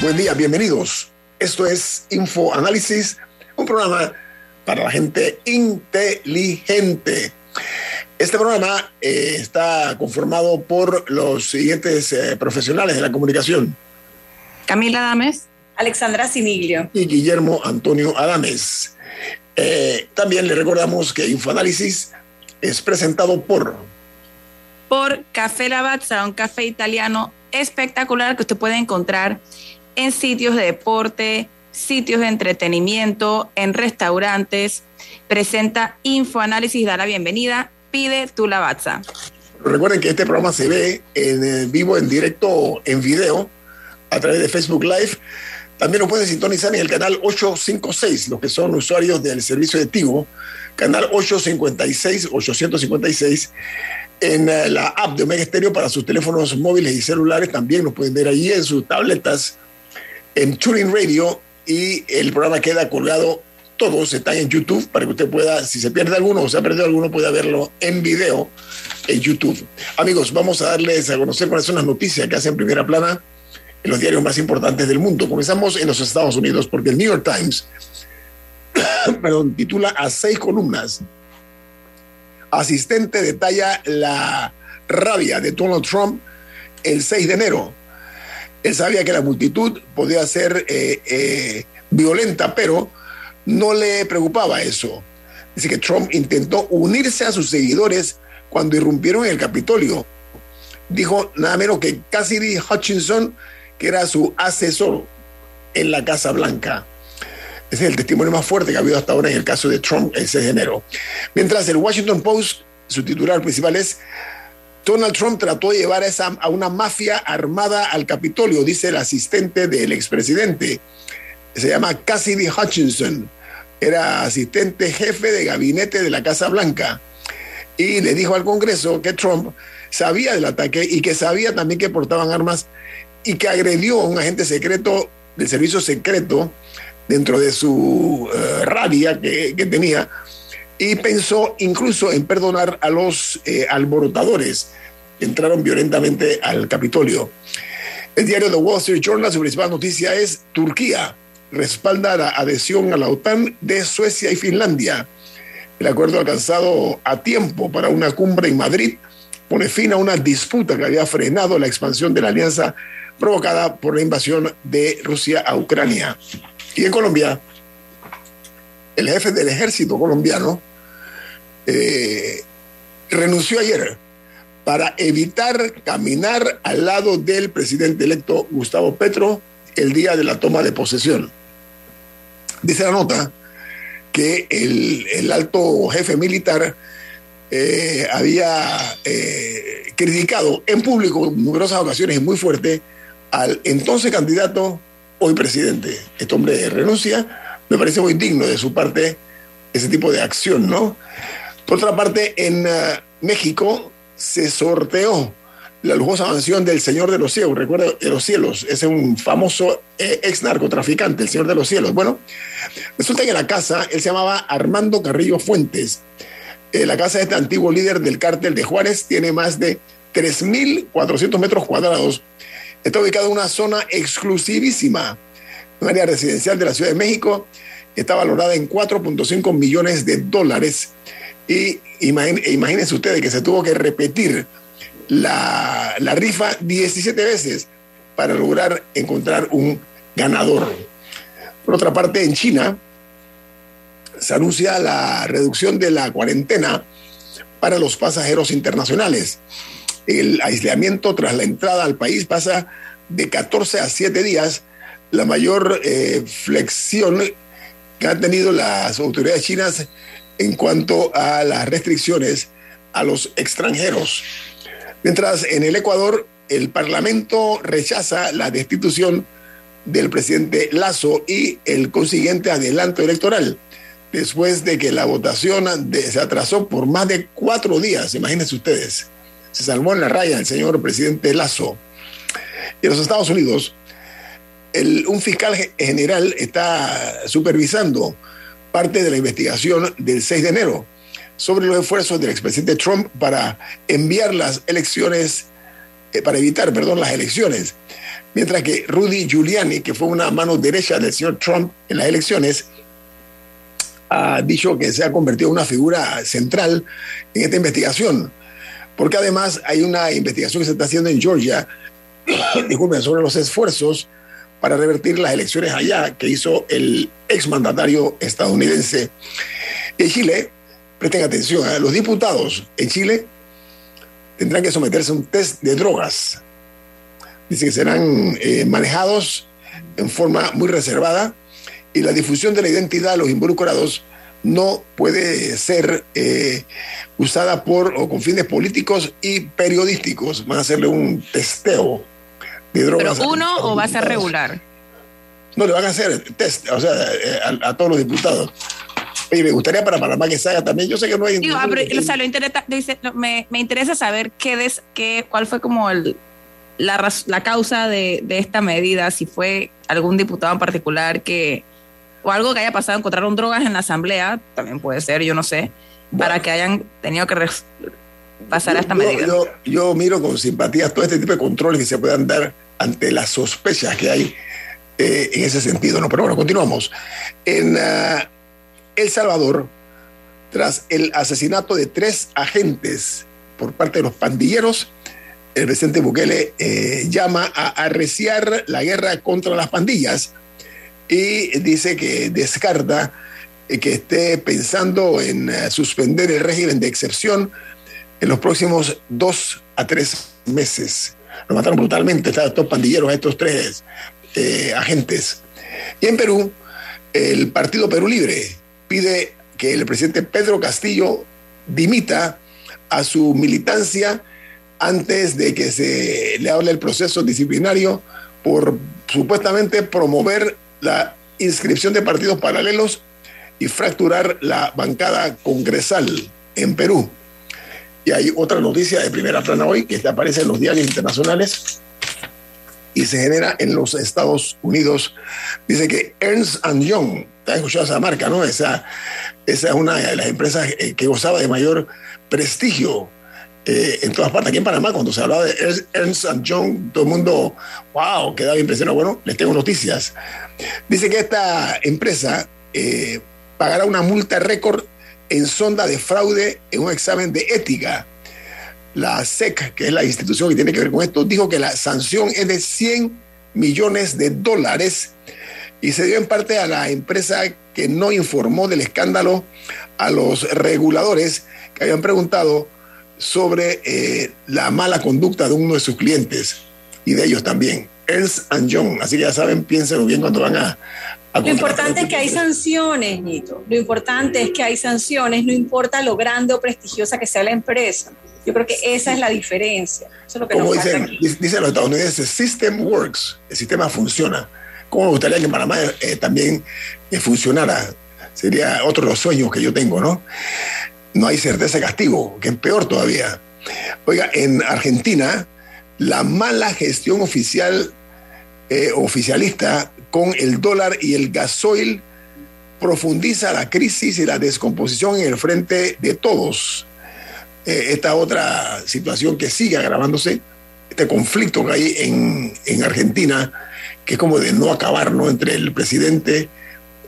Buen día, bienvenidos. Esto es Info Análisis, un programa para la gente inteligente. Este programa eh, está conformado por los siguientes eh, profesionales de la comunicación. Camila Adames. Alexandra Siniglio. Y Guillermo Antonio Adames. Eh, también le recordamos que Infoanálisis es presentado por... Por Café Lavazza, un café italiano espectacular que usted puede encontrar en sitios de deporte, sitios de entretenimiento, en restaurantes. Presenta Infoanálisis, da la bienvenida. Pide tu lavazza. Recuerden que este programa se ve en eh, vivo, en directo, en video, a través de Facebook Live. También lo pueden sintonizar en el canal 856, los que son usuarios del servicio de Tigo, canal 856, 856, en eh, la app de Omega Stereo para sus teléfonos móviles y celulares. También lo pueden ver ahí en sus tabletas en Turing Radio y el programa queda colgado. Todos están en YouTube para que usted pueda, si se pierde alguno o se ha perdido alguno, pueda verlo en video en YouTube. Amigos, vamos a darles a conocer cuáles son las noticias que hacen primera plana en los diarios más importantes del mundo. Comenzamos en los Estados Unidos porque el New York Times perdón, titula a seis columnas. Asistente detalla la rabia de Donald Trump el 6 de enero. Él sabía que la multitud podía ser eh, eh, violenta, pero no le preocupaba eso. Dice que Trump intentó unirse a sus seguidores cuando irrumpieron en el Capitolio. Dijo nada menos que Cassidy Hutchinson, que era su asesor en la Casa Blanca. Ese es el testimonio más fuerte que ha habido hasta ahora en el caso de Trump el 6 de enero. Mientras el Washington Post, su titular principal es Donald Trump trató de llevar a, esa, a una mafia armada al Capitolio, dice el asistente del expresidente. Se llama Cassidy Hutchinson. Era asistente jefe de gabinete de la Casa Blanca. Y le dijo al Congreso que Trump sabía del ataque y que sabía también que portaban armas y que agredió a un agente secreto del servicio secreto dentro de su uh, rabia que, tenía y pensó incluso en perdonar a los eh, alborotadores entraron violentamente al Capitolio. El diario The Wall Street Journal, su principal noticia es Turquía respalda la adhesión a la OTAN de Suecia y Finlandia. El acuerdo alcanzado a tiempo para una cumbre en Madrid pone fin a una disputa que había frenado la expansión de la alianza provocada por la invasión de Rusia a Ucrania. Y en Colombia, el jefe del ejército colombiano eh, renunció ayer para evitar caminar al lado del presidente electo Gustavo Petro el día de la toma de posesión. Dice la nota que el, alto jefe militar eh, había eh, criticado en público en numerosas ocasiones y muy fuerte al entonces candidato, hoy presidente. Este hombre renuncia, me parece muy digno de su parte ese tipo de acción, ¿no? Por otra parte, en uh, México, se sorteó la lujosa mansión del Señor de los Cielos. Recuerda, de los cielos, es un famoso eh, ex narcotraficante, el Señor de los Cielos. Bueno, resulta que la casa, él se llamaba Armando Carrillo Fuentes. Eh, la casa de este antiguo líder del cártel de Juárez tiene más de 3.400 metros cuadrados. Está ubicado en una zona exclusivísima, un área residencial de la Ciudad de México. Está valorada en 4.5 millones de dólares. Y imagínense ustedes que se tuvo que repetir la, la, rifa 17 veces para lograr encontrar un ganador. Por otra parte, en China, se anuncia la reducción de la cuarentena para los pasajeros internacionales. El aislamiento tras la entrada al país pasa de 14 a 7 días, la mayor eh, flexión que han tenido las autoridades chinas en cuanto a las restricciones a los extranjeros. Mientras en el Ecuador el Parlamento rechaza la destitución del presidente Lazo y el consiguiente adelanto electoral, después de que la votación se atrasó por más de cuatro días, imagínense ustedes. Se salvó en la raya el señor presidente Lazo. Y en los Estados Unidos, un fiscal general está supervisando parte de la investigación del 6 de enero sobre los esfuerzos del expresidente Trump para enviar las elecciones, eh, para evitar, perdón, las elecciones. Mientras que Rudy Giuliani, que fue una mano derecha del señor Trump en las elecciones, ha dicho que se ha convertido en una figura central en esta investigación. Porque además hay una investigación que se está haciendo en Georgia, disculpen, sobre los esfuerzos para revertir las elecciones allá que hizo el exmandatario estadounidense. En Chile, presten atención, ¿eh? los diputados en Chile tendrán que someterse a un test de drogas. Dice que serán eh, manejados en forma muy reservada y la difusión de la identidad de los involucrados no puede ser eh, usada por o con fines políticos y periodísticos. Van a hacerle un testeo. ¿Pero uno o va a ser regular? No, le van a hacer test, o sea, eh, a, todos los diputados. Oye, me gustaría para Panamá que se haga también. Yo sé que no hay. Digo, ah, o sea, lo interesa, me, me, interesa saber qué, des, qué cuál fue como el, la, la causa de, de, esta medida, si fue algún diputado en particular que, o algo que haya pasado, encontraron drogas en la asamblea, también puede ser, yo no sé, para que hayan tenido que pasar a esta medida. Yo, yo, miro con simpatía todo este tipo de controles que se puedan dar ante las sospechas que hay eh, en ese sentido. ¿no? Pero bueno, continuamos. En ah, El Salvador, tras el asesinato de tres agentes por parte de los pandilleros, el presidente Bukele eh, llama a arreciar la guerra contra las pandillas y dice que descarta eh, que esté pensando en suspender el régimen de excepción en los próximos dos a tres meses. Lo mataron brutalmente, estos pandilleros, estos tres eh, agentes. Y en Perú, el Partido Perú Libre pide que el presidente Pedro Castillo dimita a su militancia antes de que se le hable el proceso disciplinario por supuestamente promover la inscripción de partidos paralelos y fracturar la bancada congresal en Perú. Y hay otra noticia de primera plana hoy que aparece en los diarios internacionales y se genera en los Estados Unidos. Dice que Ernst Young, ¿te has escuchado esa marca, no? Esa, esa es una de las empresas eh, que gozaba de mayor prestigio eh, en todas partes. Aquí en Panamá, cuando se hablaba de Ernst Young, todo el mundo, wow, quedaba impresionado. Bueno, les tengo noticias. Dice que esta empresa eh, pagará una multa récord en sonda de fraude en un examen de ética la SEC, que es la institución que tiene que ver con esto, dijo que la sanción es de 100 millones de dólares y se dio en parte a la empresa que no informó del escándalo a los reguladores que habían preguntado sobre eh, la mala conducta de uno de sus clientes y de ellos también, Ernst Young. Así que ya saben, piénsenlo bien cuando van a... lo importante es que hay sanciones, Nito. Lo importante es que hay sanciones, no importa lo grande o prestigiosa que sea la empresa. Yo creo que esa es la diferencia. Eso es lo que Como dicen, dicen los estadounidenses, system works, el sistema funciona. ¿Cómo me gustaría que en Panamá eh, también eh, funcionara? Sería otro de los sueños que yo tengo, ¿no? No hay certeza de castigo, que es peor todavía. Oiga, en Argentina, la mala gestión oficial, eh, oficialista con el dólar y el gasoil profundiza la crisis y la descomposición en el frente de todos. Eh, esta otra situación que sigue agravándose, este conflicto que hay en, Argentina, que es como de no acabar, ¿no? Entre el presidente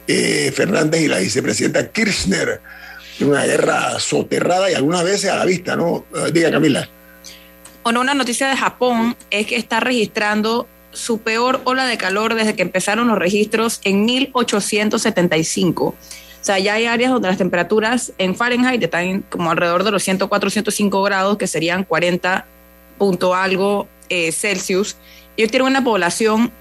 eh, Fernández y la vicepresidenta Kirchner, una guerra soterrada y algunas veces a la vista, ¿no? Eh, diga Camila. Bueno, una noticia de Japón es que está registrando su peor ola de calor desde que empezaron los registros en 1875 O sea, ya hay áreas donde las temperaturas en Fahrenheit están como alrededor de los 104, 105 grados, que serían 40 punto algo eh, Celsius. Ellos tienen una población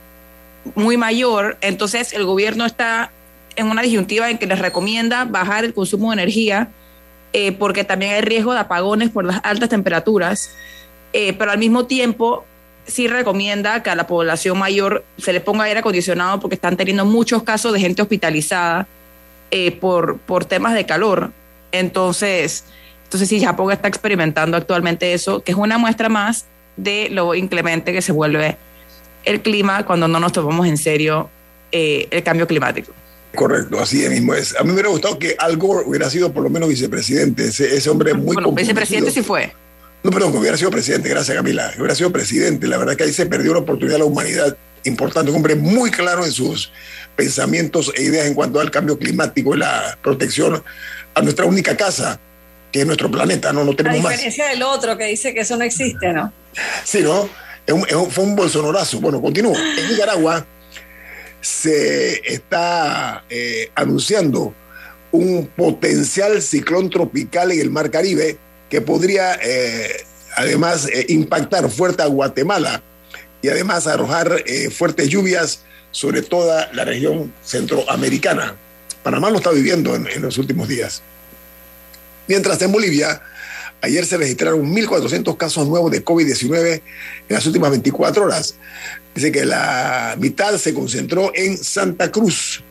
muy mayor, entonces el gobierno está en una disyuntiva en que les recomienda bajar el consumo de energía eh, porque también hay riesgo de apagones por las altas temperaturas, eh, pero al mismo tiempo sí recomienda que a la población mayor se le ponga aire acondicionado porque están teniendo muchos casos de gente hospitalizada eh, por, por temas de calor. Entonces, entonces sí, Japón está experimentando actualmente eso, que es una muestra más de lo inclemente que se vuelve el clima cuando no nos tomamos en serio el cambio climático. Correcto, así mismo es. A mí me hubiera gustado que Al Gore hubiera sido por lo menos vicepresidente. Ese, ese hombre muy Bueno, vicepresidente sí fue. No, perdón, que hubiera sido presidente, gracias Camila. Que hubiera sido presidente. La verdad que ahí se perdió una oportunidad de la humanidad importante. Un hombre muy claro en sus pensamientos e ideas en cuanto al cambio climático y la protección a nuestra única casa, que es nuestro planeta. No, no tenemos más. A diferencia del otro que dice que eso no existe, ¿no? Sí, ¿no? Es un, es un, fue un bolsonorazo. Bueno, continúo. En Nicaragua se está eh, anunciando un potencial ciclón tropical en el Mar Caribe que podría eh, además eh, impactar fuerte a Guatemala y además arrojar eh, fuertes lluvias sobre toda la región centroamericana. Panamá lo está viviendo en, en los últimos días. Mientras en Bolivia, ayer se registraron 1.400 casos nuevos de COVID-19 en las últimas 24 horas. Dice que la mitad se concentró en Santa Cruz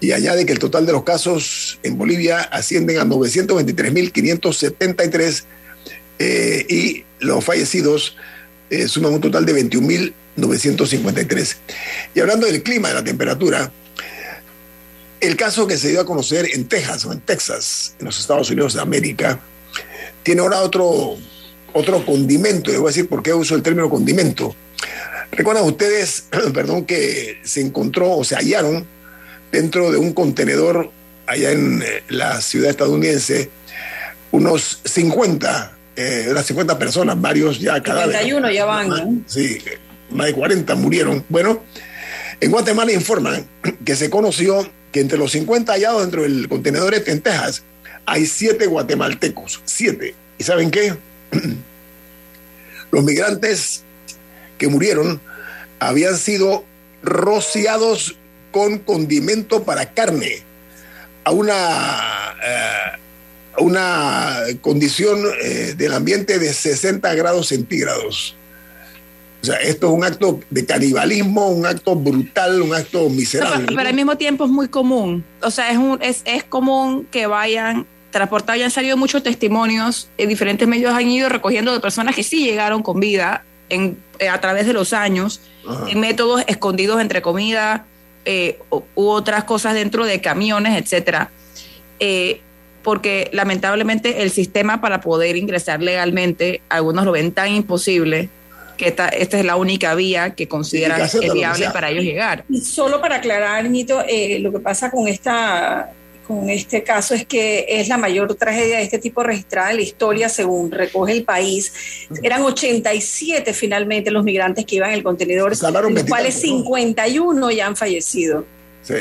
y añade que el total de los casos en Bolivia ascienden a 923.573 eh, y los fallecidos eh, suman un total de 21.953. Y hablando del clima, de la temperatura, el caso que se dio a conocer en Texas o en Texas, en los Estados Unidos de América, tiene ahora otro, otro condimento. Les voy a decir por qué uso el término condimento. Recuerdan ustedes, perdón, que se encontró o se hallaron dentro de un contenedor allá en eh, la ciudad estadounidense unos 50, eh, unas 50 personas, varios ya cadáveres. 51 ya van, ¿no? Sí, más de 40 murieron. Bueno, en Guatemala informan que se conoció que entre los 50 hallados dentro del contenedor este en Texas hay siete guatemaltecos, siete. ¿Y saben qué? Los migrantes que murieron habían sido rociados con condimento para carne a una, eh, a una condición eh, del ambiente de 60 grados centígrados. O sea, esto es un acto de canibalismo, un acto brutal, un acto miserable. Pero, pero al mismo tiempo es muy común. O sea, es, un, es, es común que vayan transportados, ya han salido muchos testimonios, en diferentes medios han ido recogiendo de personas que sí llegaron con vida en, eh, a través de los años, Ajá. en métodos escondidos entre comida eh, u, u otras cosas dentro de camiones, etcétera. Eh, porque lamentablemente el sistema para poder ingresar legalmente, algunos lo ven tan imposible que esta, esta es la única vía que consideran que viable para ellos llegar. Y solo para aclarar, Nito, eh, lo que pasa con esta con este caso es que es la mayor tragedia de este tipo registrada en la historia según recoge el país. Eran 87 finalmente los migrantes que iban en el contenedor, de los cuales 24, ¿no? 51 ya han fallecido. Sí,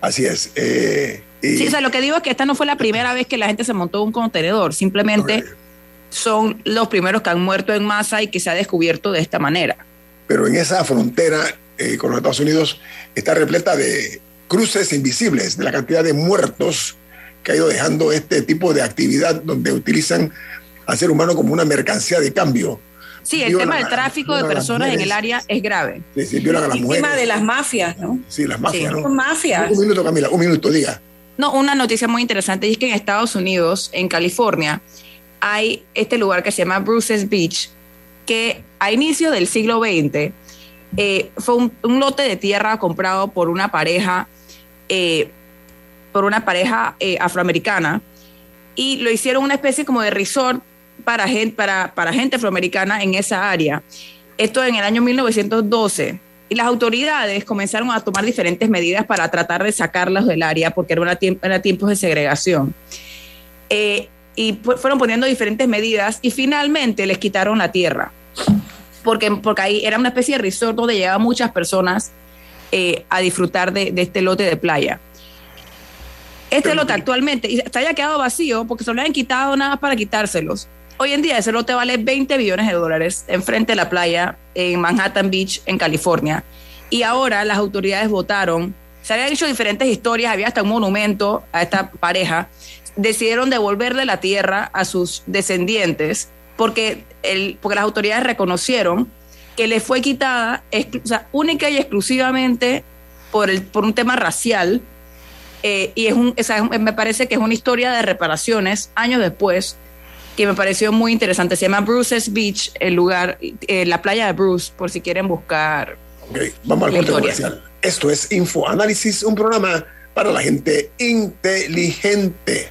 así es. Eh, y- Sí, o sea, lo que digo es que esta no fue la primera vez que la gente se montó en un contenedor, simplemente son los primeros que han muerto en masa y que se ha descubierto de esta manera. pero en esa frontera eh, con los Estados Unidos está repleta de cruces invisibles, de la cantidad de muertos que ha ido dejando este tipo de actividad donde utilizan al ser humano como una mercancía de cambio. Sí, el Violan tema del tráfico de personas en el área es grave. Sí, sí, violan a las Víctima mujeres. de las mafias, ¿no? Sí, las mafias, Sí. ¿no? Son mafias. Un minuto, Camila, un minuto, diga. No, una noticia muy interesante es que en Estados Unidos, en California, hay este lugar que se llama Bruce's Beach, que a inicio del siglo XX eh, fue un, un lote de tierra comprado por una pareja, eh, por una pareja eh, afroamericana, y lo hicieron una especie como de resort para gente, para, para gente afroamericana en esa área. Esto en el año 1912. Y las autoridades comenzaron a tomar diferentes medidas para tratar de sacarlas del área porque era, una tiemp- era tiempos de segregación. Eh, y fu- fueron poniendo diferentes medidas y finalmente les quitaron la tierra. Porque, porque ahí era una especie de resort donde llegaban muchas personas eh, a disfrutar de, de este lote de playa. Este lote actualmente, y se haya quedado vacío porque se lo habían quitado nada para quitárselos. Hoy en día ese lote vale 20 billones de dólares enfrente de la playa en Manhattan Beach, en California. Y ahora las autoridades votaron, se habían hecho diferentes historias, había hasta un monumento a esta pareja, decidieron devolverle la tierra a sus descendientes porque, el, porque las autoridades reconocieron que le fue quitada o sea, única y exclusivamente por, el, por un tema racial. Eh, y es un, me parece que es una historia de reparaciones años después que me pareció muy interesante. Se llama Bruce's Beach, el lugar, eh, la playa de Bruce, por si quieren buscar. Ok, vamos al corte comercial. Esto es Info Análisis, un programa para la gente inteligente.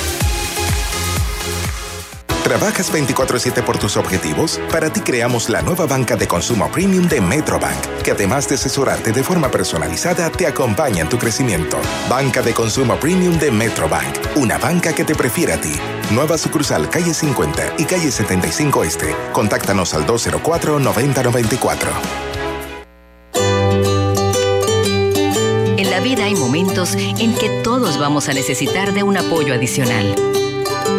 ¿Trabajas 24/7 por tus objetivos? Para ti creamos la nueva banca de consumo premium de Metrobank, que además de asesorarte de forma personalizada, te acompaña en tu crecimiento. Banca de consumo premium de Metrobank, una banca que te prefiere a ti. Nueva sucursal calle 50 y calle 75 Este. Contáctanos al 204-9094. En la vida hay momentos en que todos vamos a necesitar de un apoyo adicional.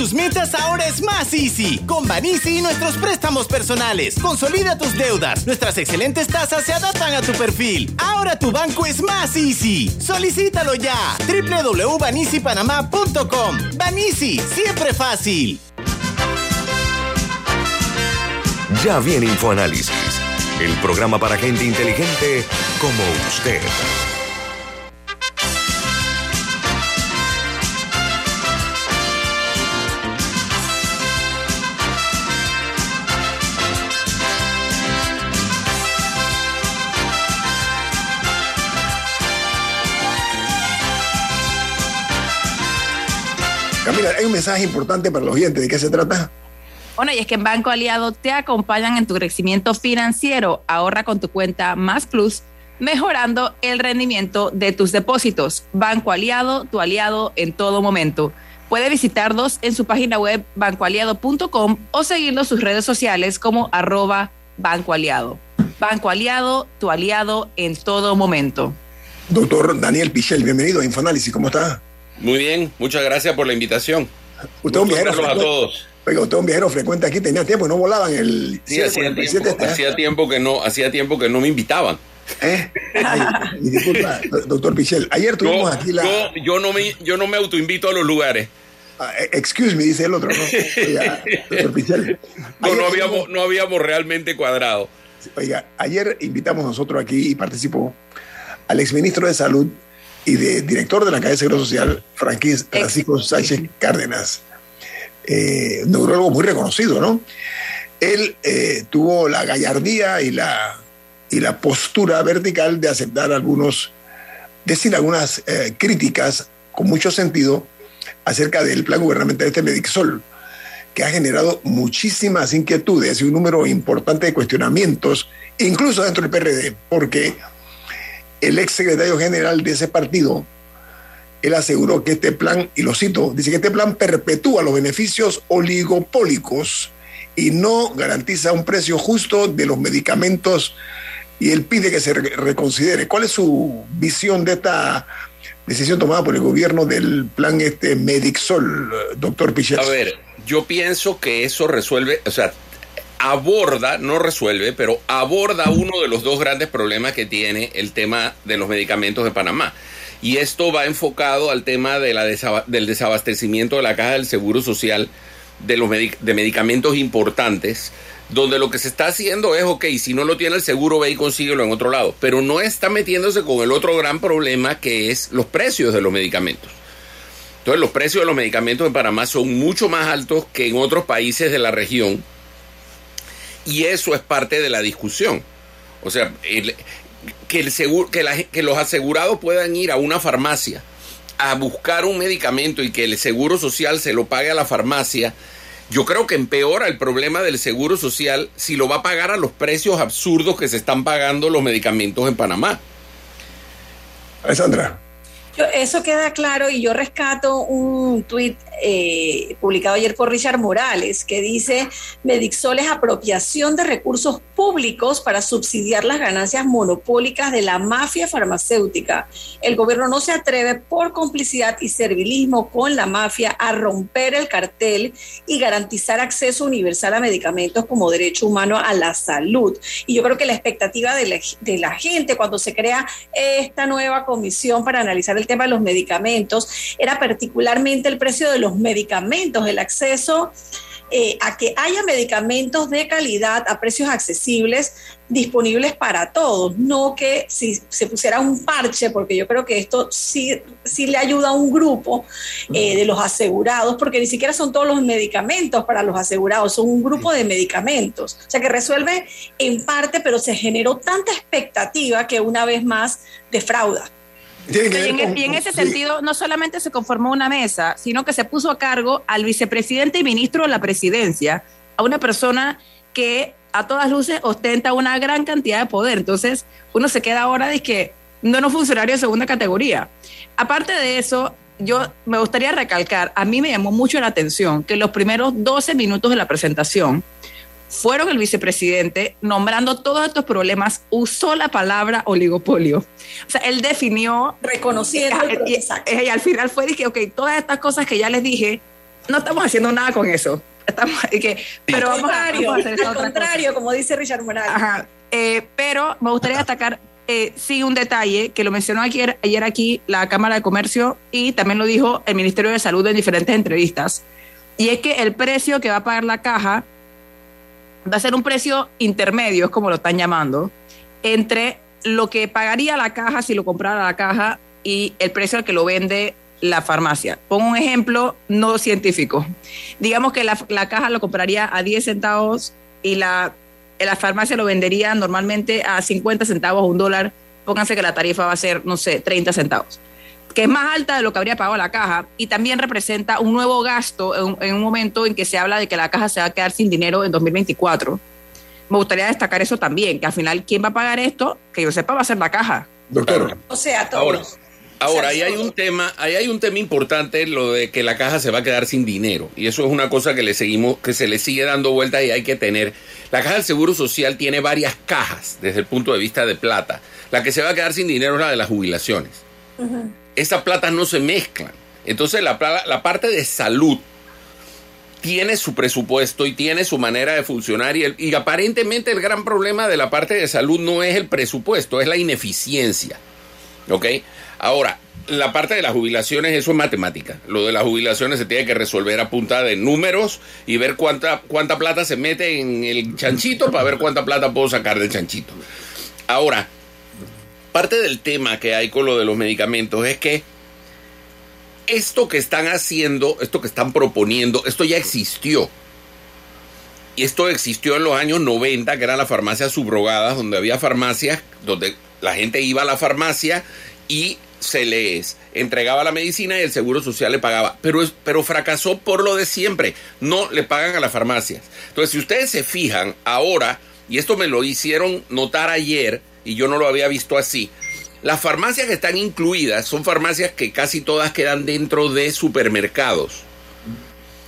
Tus metas ahora es más easy. Con Banisi y nuestros préstamos personales. Consolida tus deudas. Nuestras excelentes tasas se adaptan a tu perfil. Ahora tu banco es más easy. Solicítalo ya. www.banisipanamá.com. Banisi, siempre fácil. Ya viene InfoAnálisis, el programa para gente inteligente como usted. Hay un mensaje importante para los oyentes. ¿De qué se trata? Bueno, y es que en Banco Aliado te acompañan en tu crecimiento financiero. Ahorra con tu cuenta Más Plus, mejorando el rendimiento de tus depósitos. Banco Aliado, tu aliado en todo momento. Puede visitarlos en su página web bancoaliado.com o seguirlos sus redes sociales como arroba Banco Aliado. Banco Aliado, tu aliado en todo momento. Doctor Daniel Pichel, bienvenido a Infoanálisis, ¿cómo está? Muy bien, muchas gracias por la invitación. Usted es un viajero frecuente. A todos. Oiga, usted es un viajero frecuente aquí, tenía tiempo y no volaban el. Sí, hacía, tiempo, hacía, tiempo que no, hacía tiempo que no me invitaban. ¿Eh? disculpa, doctor Pichel. Ayer tuvimos aquí la. Yo, yo, no me, yo no me autoinvito a los lugares. Ah, eh, excuse me, dice el otro, ¿no? Oiga, doctor Pichel. No, no, habíamos, no habíamos realmente cuadrado. Oiga, ayer invitamos nosotros aquí y participó al exministro de Salud, y de director de la Calle de Seguro Social, Francisco Sánchez Cárdenas, eh, neurólogo muy reconocido, ¿no? Él eh, tuvo la gallardía y la, y la postura vertical de aceptar algunos, decir algunas eh, críticas con mucho sentido acerca del plan gubernamental de este Medixol, que ha generado muchísimas inquietudes y un número importante de cuestionamientos, incluso dentro del PRD, porque el ex secretario general de ese partido, él aseguró que este plan, y lo cito, dice que este plan perpetúa los beneficios oligopólicos y no garantiza un precio justo de los medicamentos y él pide que se reconsidere. ¿Cuál es su visión de esta decisión tomada por el gobierno del plan este Medixol, doctor Pichel? A ver, yo pienso que eso resuelve, o sea, aborda, no resuelve, pero aborda uno de los dos grandes problemas que tiene el tema de los medicamentos de Panamá. Y esto va enfocado al tema del desabastecimiento de la caja del Seguro Social de, los medicamentos importantes, donde lo que se está haciendo es, ok, si no lo tiene el seguro, ve y consíguelo en otro lado, pero no está metiéndose con el otro gran problema que es los precios de los medicamentos. Entonces los precios de los medicamentos en Panamá son mucho más altos que en otros países de la región y eso es parte de la discusión. O sea, que, el seguro, que, que los asegurados puedan ir a una farmacia a buscar un medicamento y que el seguro social se lo pague a la farmacia, yo creo que empeora el problema del seguro social si lo va a pagar a los precios absurdos que se están pagando los medicamentos en Panamá. Alessandra. eso queda claro y yo rescato un tuit eh, publicado ayer por Richard Morales, que dice, Medixol es apropiación de recursos públicos para subsidiar las ganancias monopólicas de la mafia farmacéutica. El gobierno no se atreve por complicidad y servilismo con la mafia a romper el cartel y garantizar acceso universal a medicamentos como derecho humano a la salud. Y yo creo que la expectativa de la, de la gente cuando se crea esta nueva comisión para analizar el tema de los medicamentos era particularmente el precio de los medicamentos, el acceso eh, a que haya medicamentos de calidad a precios accesibles disponibles para todos, no que si se pusiera un parche, porque yo creo que esto sí, sí le ayuda a un grupo eh, de los asegurados, porque ni siquiera son todos los medicamentos para los asegurados, son un grupo de medicamentos. O sea que resuelve en parte, pero se generó tanta expectativa que una vez más defrauda. Y en, ese sentido, no solamente se conformó una mesa, sino que se puso a cargo al vicepresidente y ministro de la presidencia, a una persona que a todas luces ostenta una gran cantidad de poder. Entonces, uno se queda ahora de que no es un funcionario de segunda categoría. Aparte de eso, yo me gustaría recalcar, a mí me llamó mucho la atención que los primeros 12 minutos de la presentación, fueron el vicepresidente nombrando todos estos problemas, usó la palabra oligopolio. O sea, él definió... Reconociendo. Y, y, al final fue, dije, ok, todas estas cosas que ya les dije, no estamos haciendo nada con eso. Estamos, que, pero vamos, a, hacer Al contrario, como dice Richard Morales. Ajá, eh, pero me gustaría destacar eh, sí un detalle que lo mencionó ayer, ayer aquí la Cámara de Comercio y también lo dijo el Ministerio de Salud en diferentes entrevistas. Y es que el precio que va a pagar la caja va a ser un precio intermedio, es como lo están llamando, entre lo que pagaría la caja si lo comprara la caja y el precio al que lo vende la farmacia. Pongo un ejemplo no científico. Digamos que la, caja lo compraría a 10 centavos y la, la farmacia lo vendería normalmente a 50 centavos o un dólar. Pónganse que la tarifa va a ser, no sé, 30 centavos que es más alta de lo que habría pagado la caja y también representa un nuevo gasto en, un momento en que se habla de que la caja se va a quedar sin dinero en 2024. Me gustaría destacar eso también, que al final, ¿quién va a pagar esto? Que yo sepa, va a ser la caja. Doctor. O sea, todos. Ahora, ahí hay un tema, ahí hay un tema importante, lo de que la caja se va a quedar sin dinero. Y eso es una cosa que le seguimos, que se le sigue dando vuelta y hay que tener. La caja del Seguro Social tiene varias cajas desde el punto de vista de plata. La que se va a quedar sin dinero es la de las jubilaciones esa plata no se mezclan. Entonces la, la parte de salud tiene su presupuesto y tiene su manera de funcionar y, y, aparentemente el gran problema de la parte de salud no es el presupuesto, es la ineficiencia. ¿Ok? Ahora, la parte de las jubilaciones, eso es matemática. Lo de las jubilaciones se tiene que resolver a punta de números y ver cuánta, cuánta plata se mete en el chanchito para ver cuánta plata puedo sacar del chanchito. Ahora, parte del tema que hay con lo de los medicamentos es que esto que están haciendo, esto que están proponiendo, esto ya existió. Y esto existió en los años 90, que eran las farmacias subrogadas, donde había farmacias, donde la gente iba a la farmacia y se les entregaba la medicina y el seguro social le pagaba. Pero, pero fracasó por lo de siempre. No le pagan a las farmacias. Entonces, si ustedes se fijan ahora, y esto me lo hicieron notar ayer, y yo no lo había visto así. Las farmacias que están incluidas son farmacias que casi todas quedan dentro de supermercados.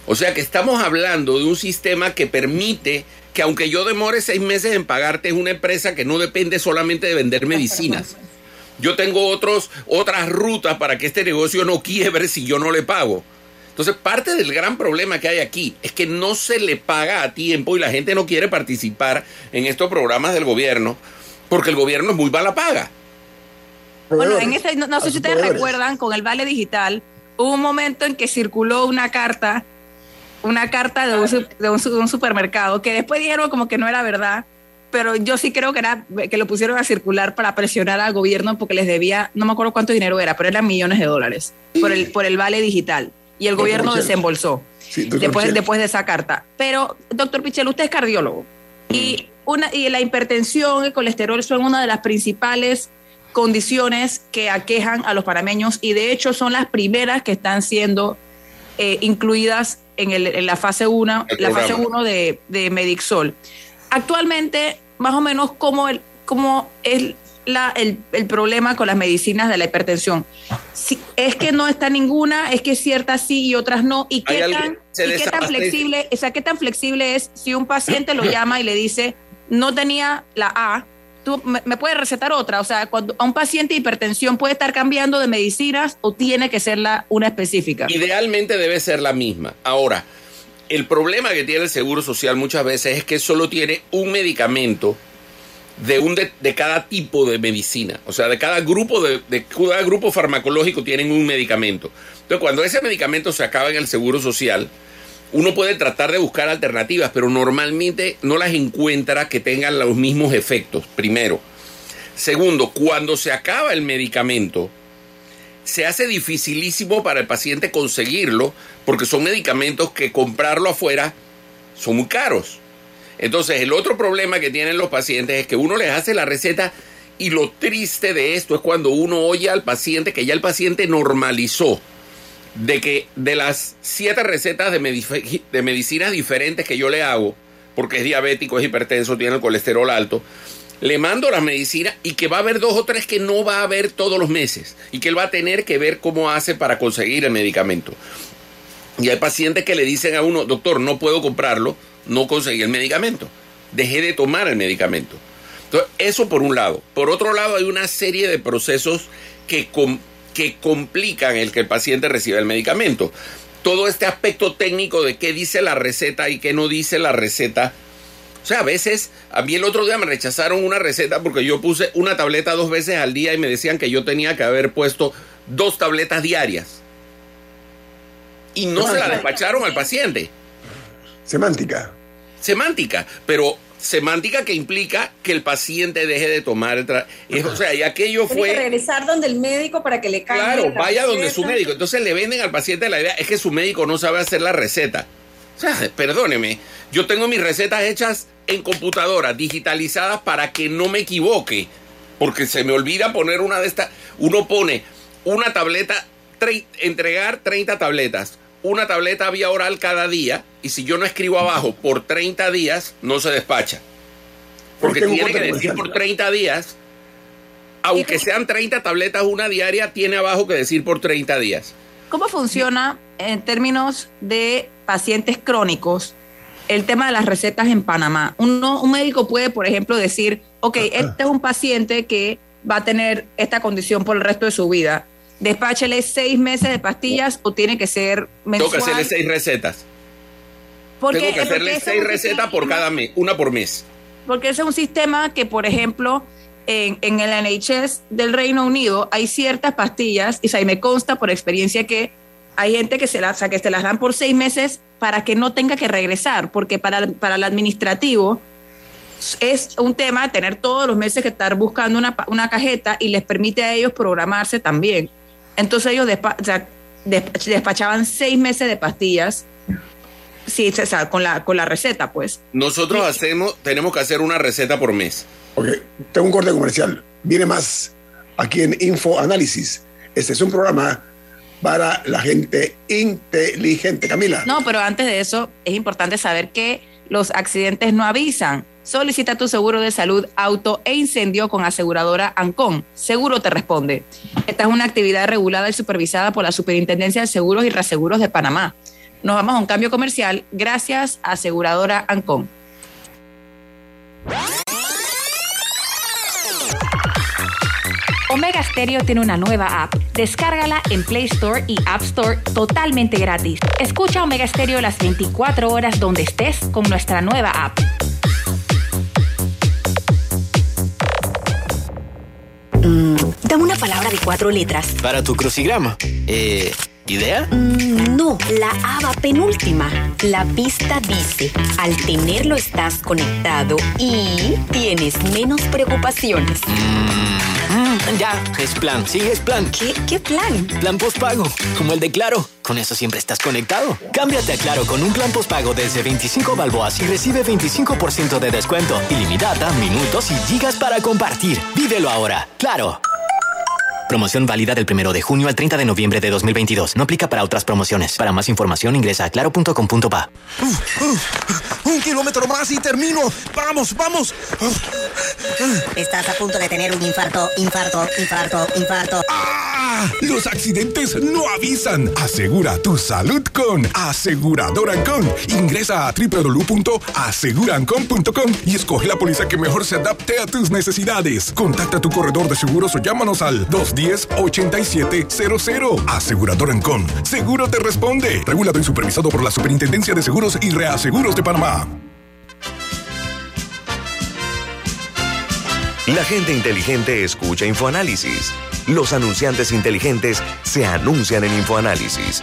O sea que estamos hablando de un sistema que permite que aunque yo demore seis meses en pagarte, es una empresa que no depende solamente de vender medicinas. Yo tengo otros, otras rutas para que este negocio no quiebre si yo no le pago. Entonces, parte del gran problema que hay aquí es que no se le paga a tiempo y la gente no quiere participar en estos programas del gobierno porque el gobierno es muy mala paga. Bueno, en ese, no, sé si ustedes recuerdan, con el Vale Digital, hubo un momento en que circuló una carta, una carta de un, de un supermercado, que después dijeron como que no era verdad, pero yo sí creo que era que lo pusieron a circular para presionar al gobierno porque les debía, no me acuerdo cuánto dinero era, pero eran millones de dólares por el, por el vale digital. Y el gobierno desembolsó después, después de esa carta. Pero, doctor Pichel, usted es cardiólogo. Y, una, y la hipertensión, el colesterol son una de las principales condiciones que aquejan a los panameños y de hecho son las primeras que están siendo eh, incluidas en, el, en, la fase 1 la fase 1 de, de Medixol. Actualmente, más o menos, ¿cómo, el, cómo es la, el, el, problema con las medicinas de la hipertensión? Si, ¿Es que no está ninguna? ¿Es que ciertas sí y otras no? ¿Y qué tan, ¿y qué tan flexible, o sea, qué tan flexible es si un paciente lo llama y le dice, no tenía la A, tú me, puedes recetar otra? O sea, cuando a un paciente de hipertensión puede estar cambiando de medicinas o tiene que ser la, una específica. Idealmente debe ser la misma. Ahora, el problema que tiene el Seguro Social muchas veces es que solo tiene un medicamento de, un de, de cada tipo de medicina. O sea, de cada grupo, de, de, cada grupo farmacológico tienen un medicamento. Entonces, cuando ese medicamento se acaba en el Seguro Social, uno puede tratar de buscar alternativas, pero normalmente no las encuentra que tengan los mismos efectos, primero. Segundo, cuando se acaba el medicamento, se hace dificilísimo para el paciente conseguirlo porque son medicamentos que comprarlo afuera son muy caros. Entonces, el otro problema que tienen los pacientes es que uno les hace la receta y lo triste de esto es cuando uno oye al paciente que ya el paciente normalizó de que de las siete recetas de, medic de medicinas diferentes que yo le hago, porque es diabético, es hipertenso, tiene el colesterol alto, le mando la medicina y que va a haber dos o tres que no va a haber todos los meses y que él va a tener que ver cómo hace para conseguir el medicamento. Y hay pacientes que le dicen a uno, doctor, no puedo comprarlo, no conseguí el medicamento, dejé de tomar el medicamento. Entonces, eso por un lado. Por otro lado, hay una serie de procesos que, que complican el que el paciente reciba el medicamento. Todo este aspecto técnico de qué dice la receta y qué no dice la receta o sea, a veces, a mí el otro día me rechazaron una receta porque yo puse una tableta dos veces al día y me decían que yo tenía que haber puesto dos tabletas diarias. Y no se la despacharon al paciente. Semántica. Semántica, pero semántica que implica que el paciente deje de tomar el O sea, y aquello fue... Tiene que regresar donde el médico para que le cambie Claro, vaya donde su médico. Entonces le venden al paciente la idea, es que su médico no sabe hacer la receta. O sea, perdóneme, yo tengo mis recetas hechas en computadora, digitalizadas para que no me equivoque. Porque se me olvida poner una de estas. Uno pone una tableta, entregar 30 tabletas, una tableta vía oral cada día, y si yo no escribo abajo por 30 días, no se despacha. Porque tiene que decir por 30 días, aunque sean 30 tabletas una diaria, tiene abajo que decir por 30 días. ¿Cómo funciona en términos de pacientes crónicos el tema de las recetas en Panamá. Uno, un médico puede, por ejemplo, decir, ok, este es un paciente que va a tener esta condición por el resto de su vida. Despáchele seis meses de pastillas o tiene que ser mensual. Tengo que hacerle seis recetas. Porque, Tengo que hacerle seis recetas por cada mes, una por mes. Porque ese es un sistema que, por ejemplo, en, en, el NHS del Reino Unido hay ciertas pastillas, y o me consta por experiencia que hay gente que se, las, o sea, que se las dan por seis meses para que no tenga que regresar, porque para, para el administrativo es un tema tener todos los meses que estar buscando una, una cajeta y les permite a ellos programarse también. Entonces ellos despa o sea, despachaban seis meses de pastillas sí, o sea, con la, con la receta, pues. Nosotros hacemos, tenemos que hacer una receta por mes. Ok, tengo un corte comercial. Viene más aquí en Info Análisis. Este es un programa para la gente inteligente. Camila. No, pero antes de eso es importante saber que los accidentes no avisan. Solicita tu seguro de salud, auto e incendio con aseguradora Ancon. Seguro te responde. Esta es una actividad regulada y supervisada por la Superintendencia de Seguros y Reaseguros de Panamá. Nos vamos a un cambio comercial gracias a aseguradora Ancon. Omega Stereo tiene una nueva app. Descárgala en Play Store y App Store totalmente gratis. Escucha Omega Stereo las 24 horas donde estés con nuestra nueva app. Mm, dame una palabra de cuatro letras. Para tu crucigrama. Eh, ¿Idea? Mm, no, la aba penúltima. La pista dice, al tenerlo estás conectado y tienes menos preocupaciones. Mm, ya, es plan. Sí, es plan. ¿Qué, ¿Qué plan? Plan postpago, como el de Claro. Con eso siempre estás conectado. Cámbiate a Claro con un plan postpago desde 25 balboas y recibe 25% de descuento, ilimitada, minutos y gigas para compartir. Vívelo ahora. Claro. Promoción válida del 1 de junio al 30 de noviembre de 2022. No aplica para otras promociones. Para más información ingresa a claro.com.pa. Un kilómetro más y termino. Vamos, vamos. Estás a punto de tener un infarto, infarto, infarto, infarto. ¡Ah! Los accidentes no avisan. Asegura tu salud con Aseguradora Ancon. Ingresa a www.asegurancon.com y escoge la póliza que mejor se adapte a tus necesidades. Contacta a tu corredor de seguros o llámanos al 210-8700. Aseguradora Ancon. Seguro te responde. Regulado y supervisado por la Superintendencia de Seguros y Reaseguros de Panamá. La gente inteligente escucha InfoAnálisis. Los anunciantes inteligentes se anuncian en InfoAnálisis.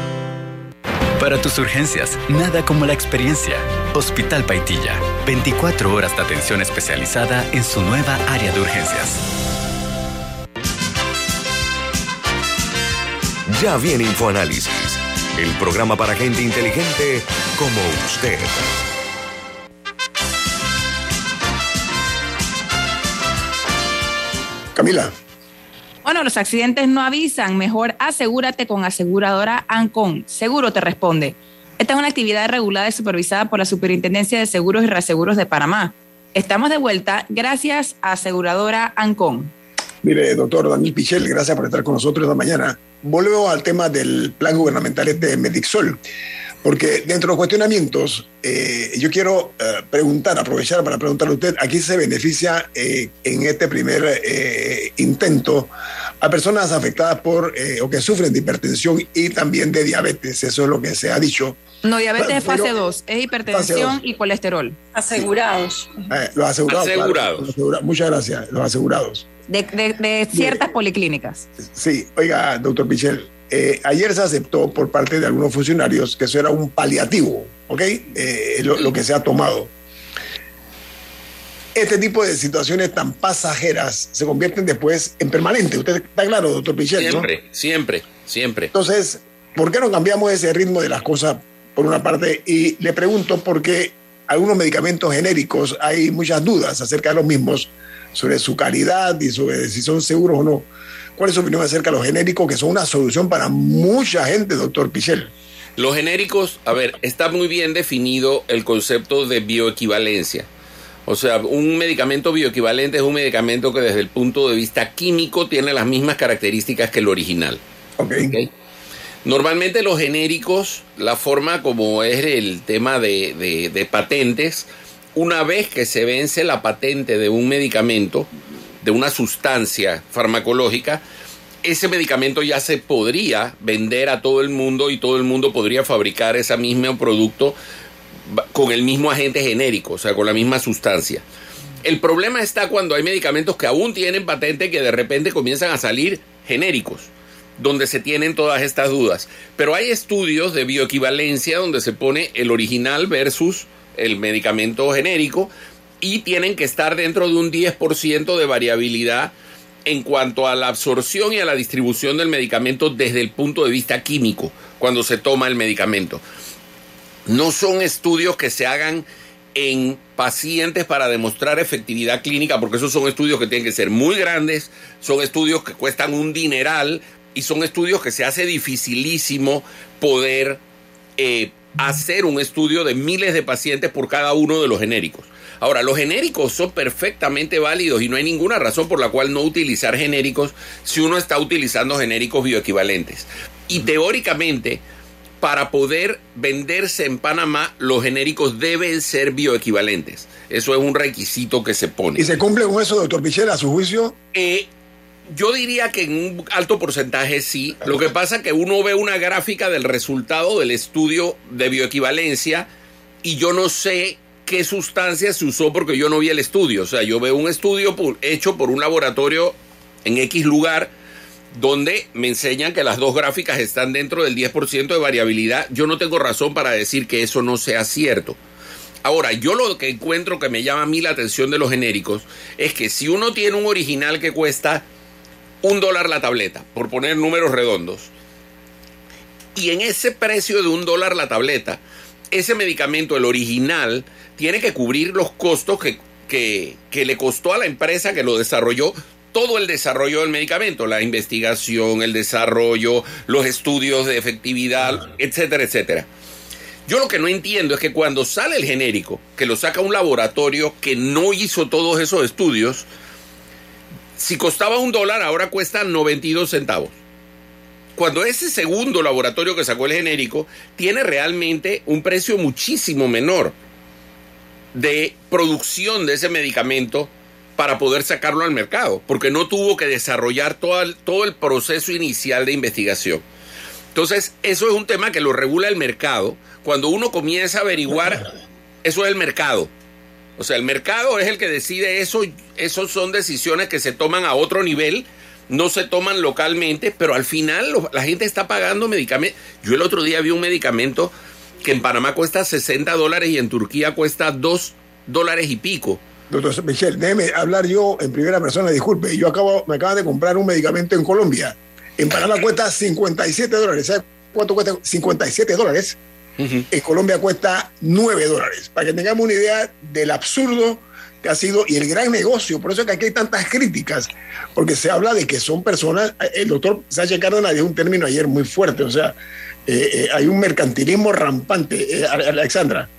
Para tus urgencias, nada como la experiencia. Hospital Paitilla, 24 horas de atención especializada en su nueva área de urgencias. Ya viene InfoAnálisis, el programa para gente inteligente como usted. Camila. Bueno, los accidentes no avisan. Mejor asegúrate con aseguradora Ancon. Seguro te responde. Esta es una actividad regulada y supervisada por la Superintendencia de Seguros y Reaseguros de Panamá. Estamos de vuelta gracias a aseguradora Ancon. Mire, doctor Daniel Pichel, gracias por estar con nosotros esta mañana. Vuelvo al tema del plan gubernamental este Medixol, porque dentro de los cuestionamientos, eh, yo quiero eh, preguntar, aprovechar para preguntarle a usted, aquí se beneficia eh, en este primer eh, intento a personas afectadas por o que sufren de hipertensión y también de diabetes, eso es lo que se ha dicho. No, diabetes es fase 2, es hipertensión dos. y colesterol. Asegurados. Eh, los asegurados. claro, Asegurados. los. Muchas gracias, los asegurados. De, de- de ciertas policlínicas. Sí, oiga, doctor Pichel, eh, ayer se aceptó por parte de algunos funcionarios que eso era un paliativo, ¿ok? Eh, lo, lo que se ha tomado. Este tipo de situaciones tan pasajeras se convierten después en permanentes. Usted está claro, doctor Pichel, ¿no? Siempre, siempre, siempre. Entonces, ¿por qué no cambiamos ese ritmo de las cosas por una parte? Y le pregunto porque algunos medicamentos genéricos hay muchas dudas acerca de los mismos, sobre su calidad y sobre si son seguros o no. ¿Cuál es su opinión acerca de los genéricos que son una solución para mucha gente, doctor Pichel? Los genéricos, a ver, está muy bien definido el concepto de bioequivalencia. O sea, un medicamento bioequivalente es un medicamento que desde el punto de vista químico tiene las mismas características que el original. Ok. Normalmente los genéricos, la forma como es el tema de, de- de patentes, una vez que se vence la patente de un medicamento, de una sustancia farmacológica, ese medicamento ya se podría vender a todo el mundo y todo el mundo podría fabricar ese mismo producto con el mismo agente genérico, o sea, con la misma sustancia. El problema está cuando hay medicamentos que aún tienen patente que de repente comienzan a salir genéricos. donde se tienen todas estas dudas. Pero hay estudios de bioequivalencia donde se pone el original versus el medicamento genérico y tienen que estar dentro de un 10% de variabilidad en cuanto a la absorción y a la distribución del medicamento desde el punto de vista químico, cuando se toma el medicamento. No son estudios que se hagan en pacientes para demostrar efectividad clínica, porque esos son estudios que tienen que ser muy grandes, son estudios que cuestan un dineral y son estudios que se hace dificilísimo poder eh, hacer un estudio de miles de pacientes por cada uno de los genéricos. Ahora, los genéricos son perfectamente válidos y no hay ninguna razón por la cual no utilizar genéricos si uno está utilizando genéricos bioequivalentes. Y teóricamente, para poder venderse en Panamá, los genéricos deben ser bioequivalentes. Eso es un requisito que se pone. ¿Y se cumple con eso, doctor Pichel, a su juicio? Eh, yo diría que en un alto porcentaje sí. Lo que pasa es que uno ve una gráfica del resultado del estudio de bioequivalencia y yo no sé qué sustancia se usó porque yo no vi el estudio. O sea, yo veo un estudio hecho por un laboratorio en X lugar donde me enseñan que las dos gráficas están dentro del 10% de variabilidad. Yo no tengo razón para decir que eso no sea cierto. Ahora, yo lo que encuentro que me llama a mí la atención de los genéricos es que si uno tiene un original que cuesta un dólar la tableta, por poner números redondos, y en ese precio de un dólar la tableta, ese medicamento, el original, tiene que cubrir los costos que, que, que le costó a la empresa que lo desarrolló todo el desarrollo del medicamento, la investigación, el desarrollo, los estudios de efectividad, etcétera, etcétera. Yo lo que no entiendo es que cuando sale el genérico, que lo saca un laboratorio que no hizo todos esos estudios, si costaba un dólar, ahora cuesta 92 centavos. Cuando ese segundo laboratorio que sacó el genérico tiene realmente un precio muchísimo menor de producción de ese medicamento para poder sacarlo al mercado, porque no tuvo que desarrollar todo el, todo el proceso inicial de investigación. Entonces, eso es un tema que lo regula el mercado. Cuando uno comienza a averiguar, eso es el mercado. O sea, el mercado es el que decide eso. Esos son decisiones que se toman a otro nivel, no se toman localmente, pero al final la gente está pagando medicamentos. Yo el otro día vi un medicamento que en Panamá cuesta 60 dólares y en Turquía cuesta 2 dólares y pico. Doctor Michel, déjeme hablar yo en primera persona, disculpe. Yo acabo, me acaban de comprar un medicamento en Colombia. En Panamá cuesta 57 dólares. ¿Sabe cuánto cuesta? 57 dólares. En Colombia cuesta 9 dólares. Para que tengamos una idea del absurdo que ha sido y el gran negocio. Por eso es que aquí hay tantas críticas, porque se habla de que son personas. El doctor Sánchez Cárdenas dio un término ayer muy fuerte. O sea, eh, eh, hay un mercantilismo rampante. Eh, Alexandra.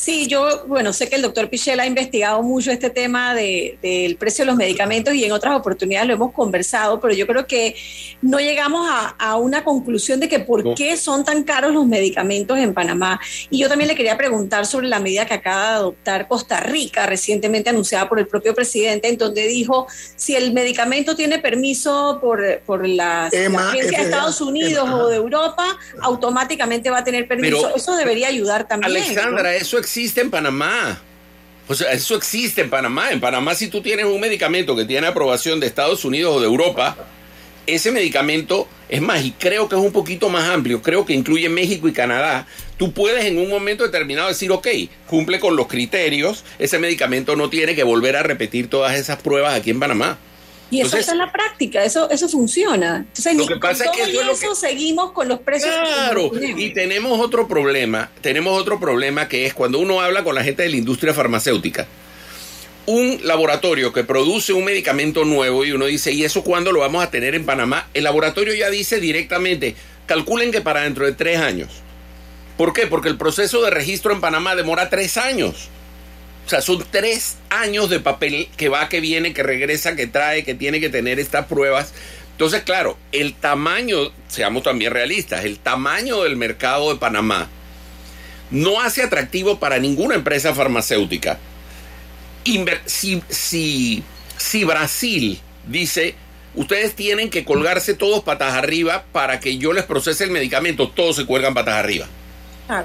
Sí, yo, bueno, sé que el doctor Pichel ha investigado mucho este tema de, del precio de los medicamentos y en otras oportunidades lo hemos conversado, pero yo creo que no llegamos a, a una conclusión de que por qué son tan caros los medicamentos en Panamá. Y yo también le quería preguntar sobre la medida que acaba de adoptar Costa Rica, recientemente anunciada por el propio presidente, en donde dijo, si el medicamento tiene permiso por, por la, agencia de Estados Unidos o de Europa, automáticamente va a tener permiso. Pero- Eso debería ayudar también. Alexandra, ¿no? eso existe en Panamá. O sea, eso existe en Panamá. En Panamá, si tú tienes un medicamento que tiene aprobación de Estados Unidos o de Europa, ese medicamento es más, y creo que es un poquito más amplio, creo que incluye México y Canadá. Tú puedes en un momento determinado decir, ok, cumple con los criterios, ese medicamento no tiene que volver a repetir todas esas pruebas aquí en Panamá. Y eso Entonces- está en la práctica, eso, eso funciona. Entonces, Lo ni que con pasa es todo que eso es lo seguimos con los precios. Claro, tenemos. y tenemos otro problema, tenemos otro problema que es cuando uno habla con la gente de la industria farmacéutica. Un laboratorio que produce un medicamento nuevo y uno dice, ¿y eso cuándo lo vamos a tener en Panamá? El laboratorio ya dice directamente, calculen que para dentro de tres años. ¿Por qué? Porque el proceso de registro en Panamá demora tres años. Sea, son tres años de papel que va, que viene, que regresa, que trae, que tiene que tener estas pruebas. Entonces, claro, el tamaño, seamos también realistas, el tamaño del mercado de Panamá no hace atractivo para ninguna empresa farmacéutica. Si, si, si Brasil dice, ustedes tienen que colgarse todos patas arriba para que yo les procese el medicamento, todos se cuelgan patas arriba.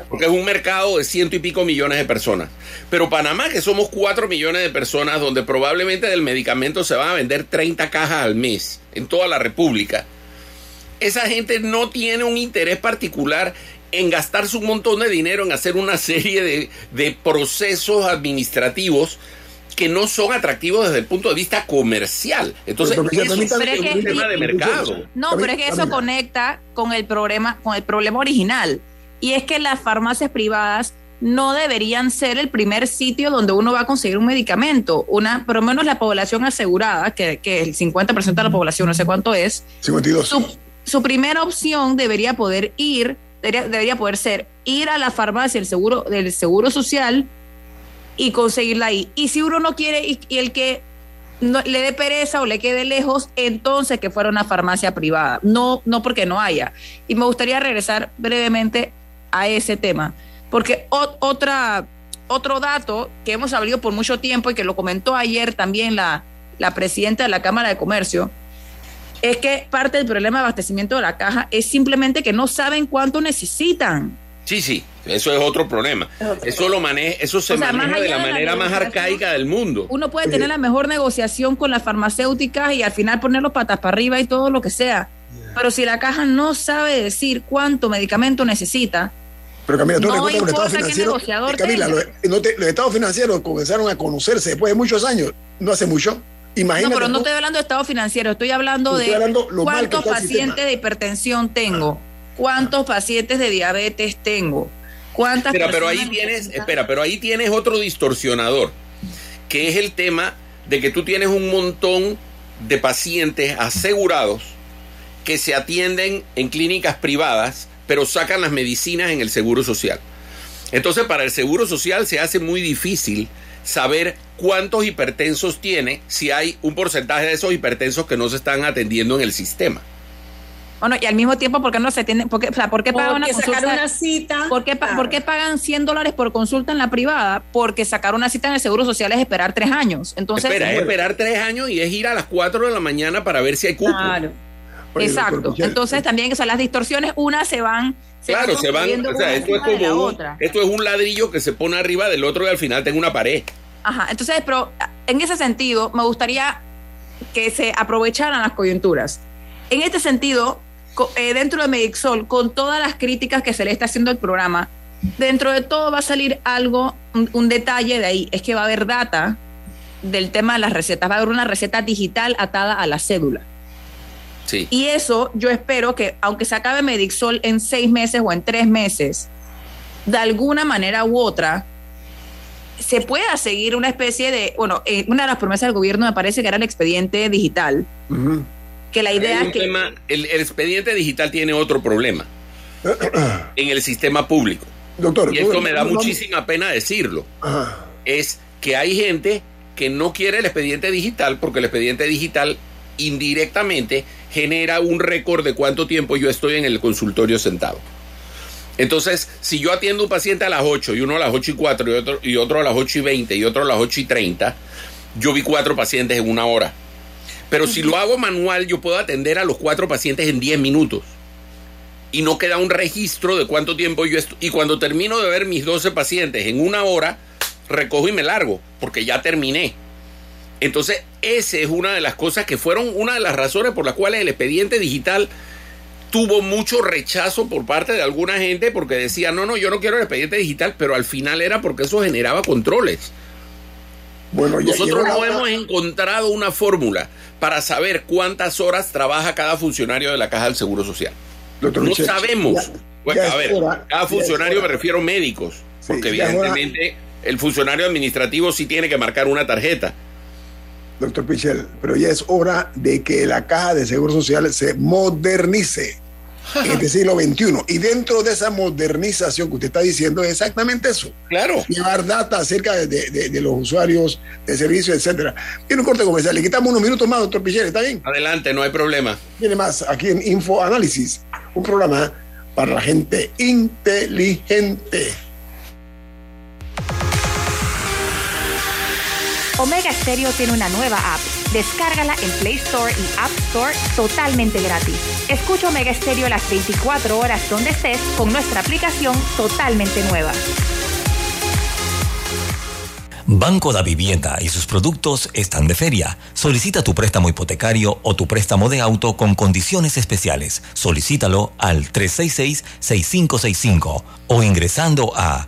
Porque es un mercado de ciento y pico millones de personas. Pero Panamá, que somos cuatro millones de personas, donde probablemente del medicamento se van a vender 30 cajas al mes en toda la República. esa gente no tiene un interés particular en gastarse un montón de dinero en hacer una serie de, de procesos administrativos que no son atractivos desde el punto de vista comercial. Entonces, Pero, pero, eso es pero es que- un tema de mercado. No, pero es que eso conecta con el problema, con el problema original. Y es que las farmacias privadas no deberían ser el primer sitio donde uno va a conseguir un medicamento. Una, por lo menos la población asegurada, que, que el 50% de la población, no sé cuánto es, 52. su, su primera opción debería poder ir, debería, debería poder ser ir a la farmacia del seguro, del seguro social y conseguirla ahí. Y si uno no quiere y, y el que no, le dé pereza o le quede lejos, entonces que fuera una farmacia privada. No, no porque no haya. Y me gustaría regresar brevemente a ese tema, porque otra, otro dato que hemos hablado por mucho tiempo y que lo comentó ayer también la, la presidenta de la Cámara de Comercio, es que parte del problema de abastecimiento de la caja es simplemente que no saben cuánto necesitan. Sí, sí, eso es otro problema. Eso lo maneja, eso se O sea, más maneja de la de la manera más arcaica del mundo. Uno puede tener la mejor negociación con las farmacéuticas y al final ponerlos patas para arriba y todo lo que sea. Pero si la caja no sabe decir cuánto medicamento necesita, Pero Camila, tú No recuerdas que los estados financieros. negociador Camila, los, no te- los estados financieros comenzaron a conocerse después de muchos años, no hace mucho. Imagínate. no, pero no tú, estoy hablando de estado financiero, estoy hablando Estoy de hablando lo mal que cuántos pacientes de hipertensión tengo, cuántos pacientes de diabetes tengo, cuántas Espera, pero ahí tienes, espera, pero ahí tienes otro distorsionador, que es el tema de que tú tienes un montón de pacientes asegurados que se atienden en clínicas privadas, pero sacan las medicinas en el seguro social. Entonces, para el seguro social se hace muy difícil saber cuántos hipertensos tiene si hay un porcentaje de esos hipertensos que no se están atendiendo en el sistema. Bueno, y al mismo tiempo, ¿por qué no se tienen? ¿Por qué, o sea, ¿por qué pagan una consulta? cita. ¿Por qué, pa- por qué pagan 100 dólares por consulta en la privada? Porque sacar una cita en el Seguro Social es esperar tres años. Entonces, Espera, es esperar tres años y es ir a las 4 de la mañana para ver si hay cupo. Claro. Exacto. Entonces también, o sea, las distorsiones, unas se van. Claro, se van, o sea, una esto es como un, otra. esto es un ladrillo que se pone arriba del otro y al final tengo una pared. Ajá, entonces, pero en ese sentido, me gustaría que se aprovecharan las coyunturas. En este sentido, eh, dentro de Medixol, con todas las críticas que se le está haciendo al programa, dentro de todo va a salir algo, un, un detalle de ahí, es que va a haber data del tema de las recetas, va a haber una receta digital atada a la cédula. Sí. Y eso yo espero que, aunque se acabe Medixol en seis meses o en tres meses, de alguna manera u otra, se pueda seguir una especie de, bueno, eh, una de las promesas del gobierno me parece que era el expediente digital, que la idea es que... tema- el, el expediente digital tiene otro problema en el sistema público. Doctor, Y esto me da muchísima pena decirlo. Ajá. Es que hay gente que no quiere el expediente digital porque el expediente digital indirectamente genera un récord de cuánto tiempo yo estoy en el consultorio sentado. Entonces, si yo atiendo un paciente a las 8 y uno a las 8 y 4 y otro, y otro a las 8 y 20 y otro a las 8 y 30, yo vi cuatro pacientes en una hora. Pero si lo hago manual, yo puedo atender a los cuatro pacientes en 10 minutos. Y no queda un registro de cuánto tiempo yo estoy. Y cuando termino de ver mis 12 pacientes en una hora, recojo y me largo, porque ya terminé. Entonces, esa es una de las cosas que fueron una de las razones por las cuales el expediente digital tuvo mucho rechazo por parte de alguna gente porque decía, no, no, yo no quiero el expediente digital, pero al final era porque eso generaba controles. Bueno, Nosotros no hora. hemos encontrado una fórmula para saber cuántas horas trabaja cada funcionario de la Caja del Seguro Social. Doctor No sabemos. ya- Bueno, ya a ver, hora, cada funcionario me refiero médicos, porque evidentemente el funcionario administrativo sí tiene que marcar una tarjeta. Doctor Pichel, pero ya es hora de que la caja de seguro social se modernice en este siglo XXI. Y dentro de esa modernización que usted está diciendo es exactamente eso. Claro. Llevar data acerca de, de- de los usuarios de servicios, etcétera. Tiene un corte comercial. Le quitamos unos minutos más, doctor Pichel, ¿está bien? Adelante, no hay problema. Tiene más aquí en Info Análisis, un programa para la gente inteligente. Omega Stereo tiene una nueva app. Descárgala en Play Store y App Store totalmente gratis. Escucha Omega Stereo las 24 horas donde estés con nuestra aplicación totalmente nueva. Banco da Vivienda y sus productos están de feria. Solicita tu préstamo hipotecario o tu préstamo de auto con condiciones especiales. Solicítalo al 366-6565 o ingresando a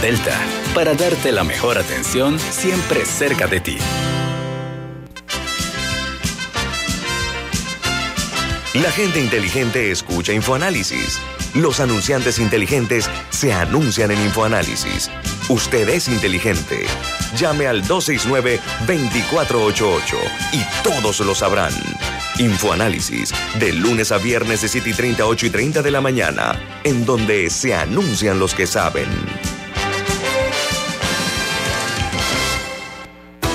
Delta, para darte la mejor atención siempre cerca de ti. La gente inteligente escucha InfoAnálisis. Los anunciantes inteligentes se anuncian en InfoAnálisis. Usted es inteligente. Llame al 269-2488 y todos lo sabrán. Infoanálisis, de lunes a viernes de 7 y 30, 8 y 30 de la mañana, en donde se anuncian los que saben.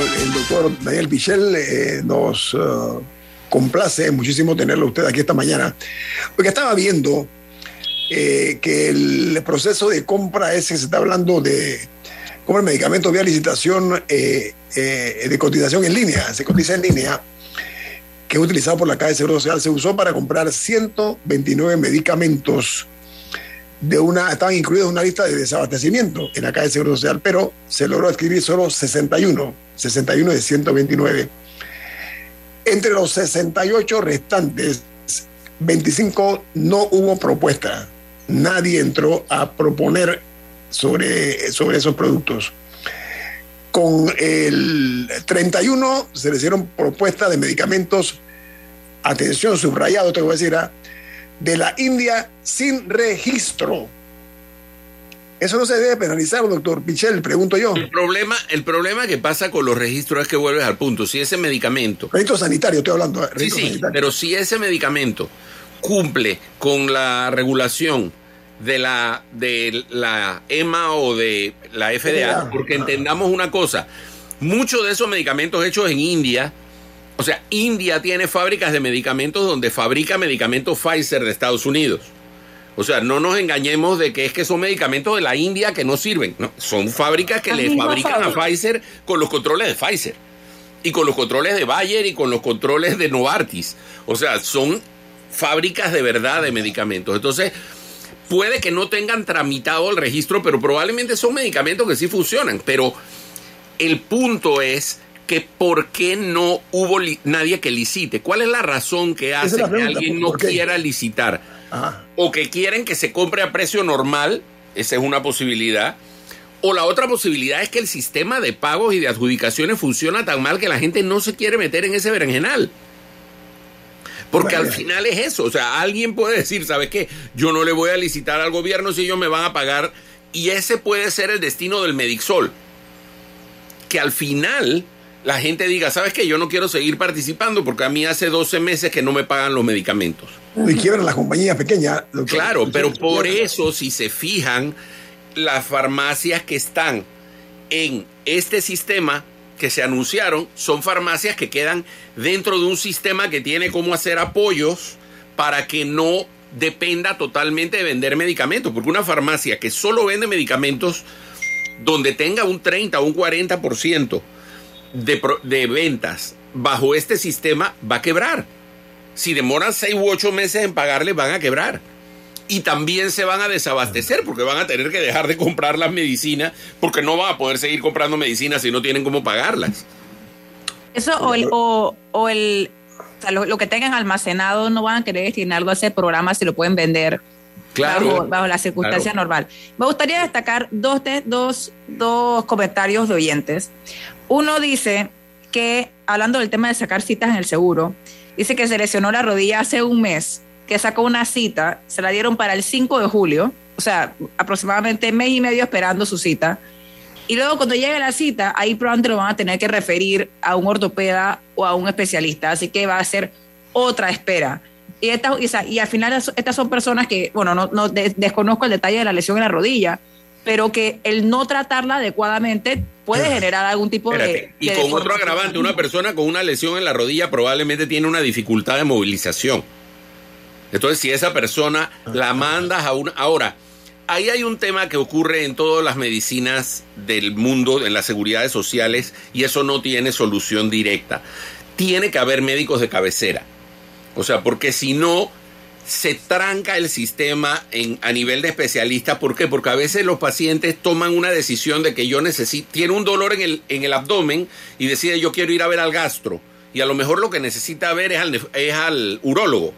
El doctor Daniel Pichel eh, nos uh, complace muchísimo tenerlo usted aquí esta mañana, porque estaba viendo eh, que el proceso de compra ese se está hablando de compra de medicamentos vía licitación eh, de cotización en línea, se cotiza en línea, que es utilizado por la Caja de Seguro Social, se usó para comprar 129 medicamentos de una, estaban incluidos en una lista de desabastecimiento en la Caja de Seguro Social, pero se logró adquirir solo 61 61 de 129. Entre los 68 restantes, 25 no hubo propuesta. Nadie entró a proponer sobre, sobre esos productos. Con el 31 se le hicieron propuestas de medicamentos, atención, subrayado, te voy a decir, ¿ah? De la India sin registro. Eso no se debe penalizar, doctor Pichel, pregunto yo. El problema, el problema que pasa con los registros es que vuelves al punto. Si ese medicamento. Registro sanitario, estoy hablando. ¿eh? Sí, sí, pero si ese medicamento cumple con la regulación de la, de la EMA o de la FDA, porque entendamos una cosa, muchos de esos medicamentos hechos en India, o sea, India tiene fábricas de medicamentos donde fabrica medicamentos Pfizer de Estados Unidos. O sea, no nos engañemos de que es que son medicamentos de la India que no sirven. son fábricas que le fabrican a Pfizer con los controles de Pfizer. Y con los controles de Bayer y con los controles de Novartis. O sea, son fábricas de verdad de medicamentos. Entonces, puede que no tengan tramitado el registro, pero probablemente son medicamentos que sí funcionan. Pero el punto es que por qué no hubo nadie que licite. ¿Cuál es la razón que hace que alguien no quiera licitar? O que quieren que se compre a precio normal, esa es una posibilidad. O la otra posibilidad es que el sistema de pagos y de adjudicaciones funciona tan mal que la gente no se quiere meter en ese berenjenal. Porque al final es eso. O sea, alguien puede decir, ¿sabes qué? Yo no le voy a licitar al gobierno si ellos me van a pagar. Y ese puede ser el destino del Medixol. Que al final la gente diga, ¿sabes qué? Yo no quiero seguir participando porque a mí hace 12 meses que no me pagan los medicamentos. Y quiebran las compañías pequeñas. Claro, pero por eso, si se fijan, las farmacias que están en este sistema que se anunciaron son farmacias que quedan dentro de un sistema que tiene cómo hacer apoyos para que no dependa totalmente de vender medicamentos, porque una farmacia que solo vende medicamentos donde tenga un 30 o un 40% de, de ventas bajo este sistema va a quebrar. Si demoran 6 u 8 meses en pagarle, van a quebrar. Y también se van a desabastecer porque van a tener que dejar de comprar las medicinas porque no van a poder seguir comprando medicinas si no tienen cómo pagarlas. Eso o el, o, el lo, que tengan almacenado no van a querer destinar a ese programa si lo pueden vender claro, bajo, la circunstancia normal. Me gustaría destacar dos, dos, dos comentarios de oyentes. Uno dice que, hablando del tema de sacar citas en el seguro, dice que se lesionó la rodilla hace un mes, que sacó una cita, se la dieron para el 5 de julio, o sea, aproximadamente mes y medio esperando su cita y luego cuando llegue la cita, ahí probablemente lo van a tener que referir a un ortopeda o a un especialista. Así que va a ser otra espera. Y, esta, y, al final estas son personas que, bueno, no, no desconozco el detalle de la lesión en la rodilla, pero que el no tratarla adecuadamente puede generar algún tipo de... Y con otro agravante, una persona con una lesión en la rodilla probablemente tiene una dificultad de movilización. Entonces, si esa persona la mandas a una... Ahora, ahí hay un tema que ocurre en todas las medicinas del mundo, en las seguridades sociales, y eso no tiene solución directa. Tiene que haber médicos de cabecera. O sea, porque si no, se tranca el sistema en, a nivel de especialista. ¿Por qué? Porque a veces los pacientes toman una decisión de que yo necesito, tiene un dolor en el, en el abdomen y decide yo quiero ir a ver al gastro. Y a lo mejor lo que necesita ver es al, es al urólogo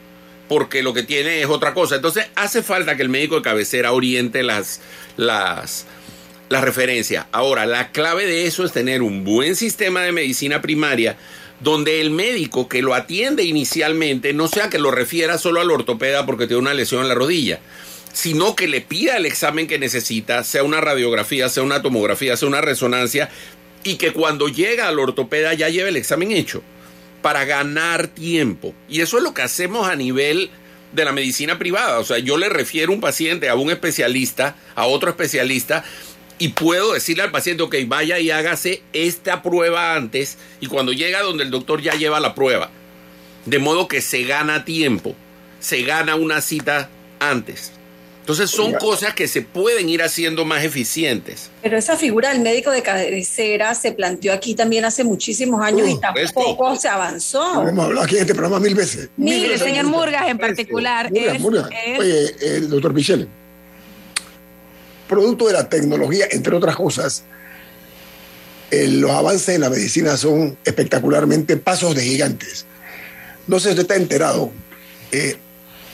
porque lo que tiene es otra cosa. Entonces hace falta que el médico de cabecera oriente las, las, las referencias. Ahora, la clave de eso es tener un buen sistema de medicina primaria donde el médico que lo atiende inicialmente no sea que lo refiera solo al ortopeda porque tiene una lesión en la rodilla, sino que le pida el examen que necesita, sea una radiografía, sea una tomografía, sea una resonancia, y que cuando llega al ortopeda ya lleve el examen hecho para ganar tiempo. Y eso es lo que hacemos a nivel de la medicina privada. O sea, yo le refiero un paciente a un especialista, a otro especialista, y puedo decirle al paciente, ok, vaya y hágase esta prueba antes, y cuando llega donde el doctor ya lleva la prueba. De modo que se gana tiempo, se gana una cita antes. Entonces son cosas que se pueden ir haciendo más eficientes. Pero esa figura del médico de cabecera se planteó aquí también hace muchísimos años y tampoco se avanzó. hemos hablado aquí en este programa mil veces. Mire, el señor Murgas en particular. Oye, el doctor Michel, producto de la tecnología, entre otras cosas, los avances en la medicina son espectacularmente pasos de gigantes. No sé si usted está enterado, eh,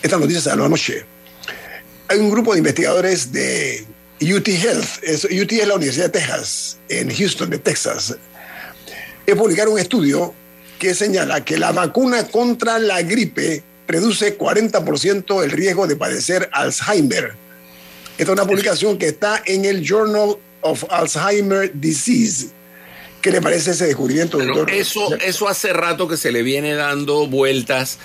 esta noticia la anoche hay un grupo de investigadores de UT Health, UT es la Universidad de Texas, en Houston, de Texas, que publicaron un estudio que señala que la vacuna contra la gripe reduce 40% el riesgo de padecer Alzheimer. Esta es una publicación que está en el Journal of Alzheimer Disease. ¿Qué le parece ese descubrimiento, doctor? Eso, eso hace rato que se le viene dando vueltas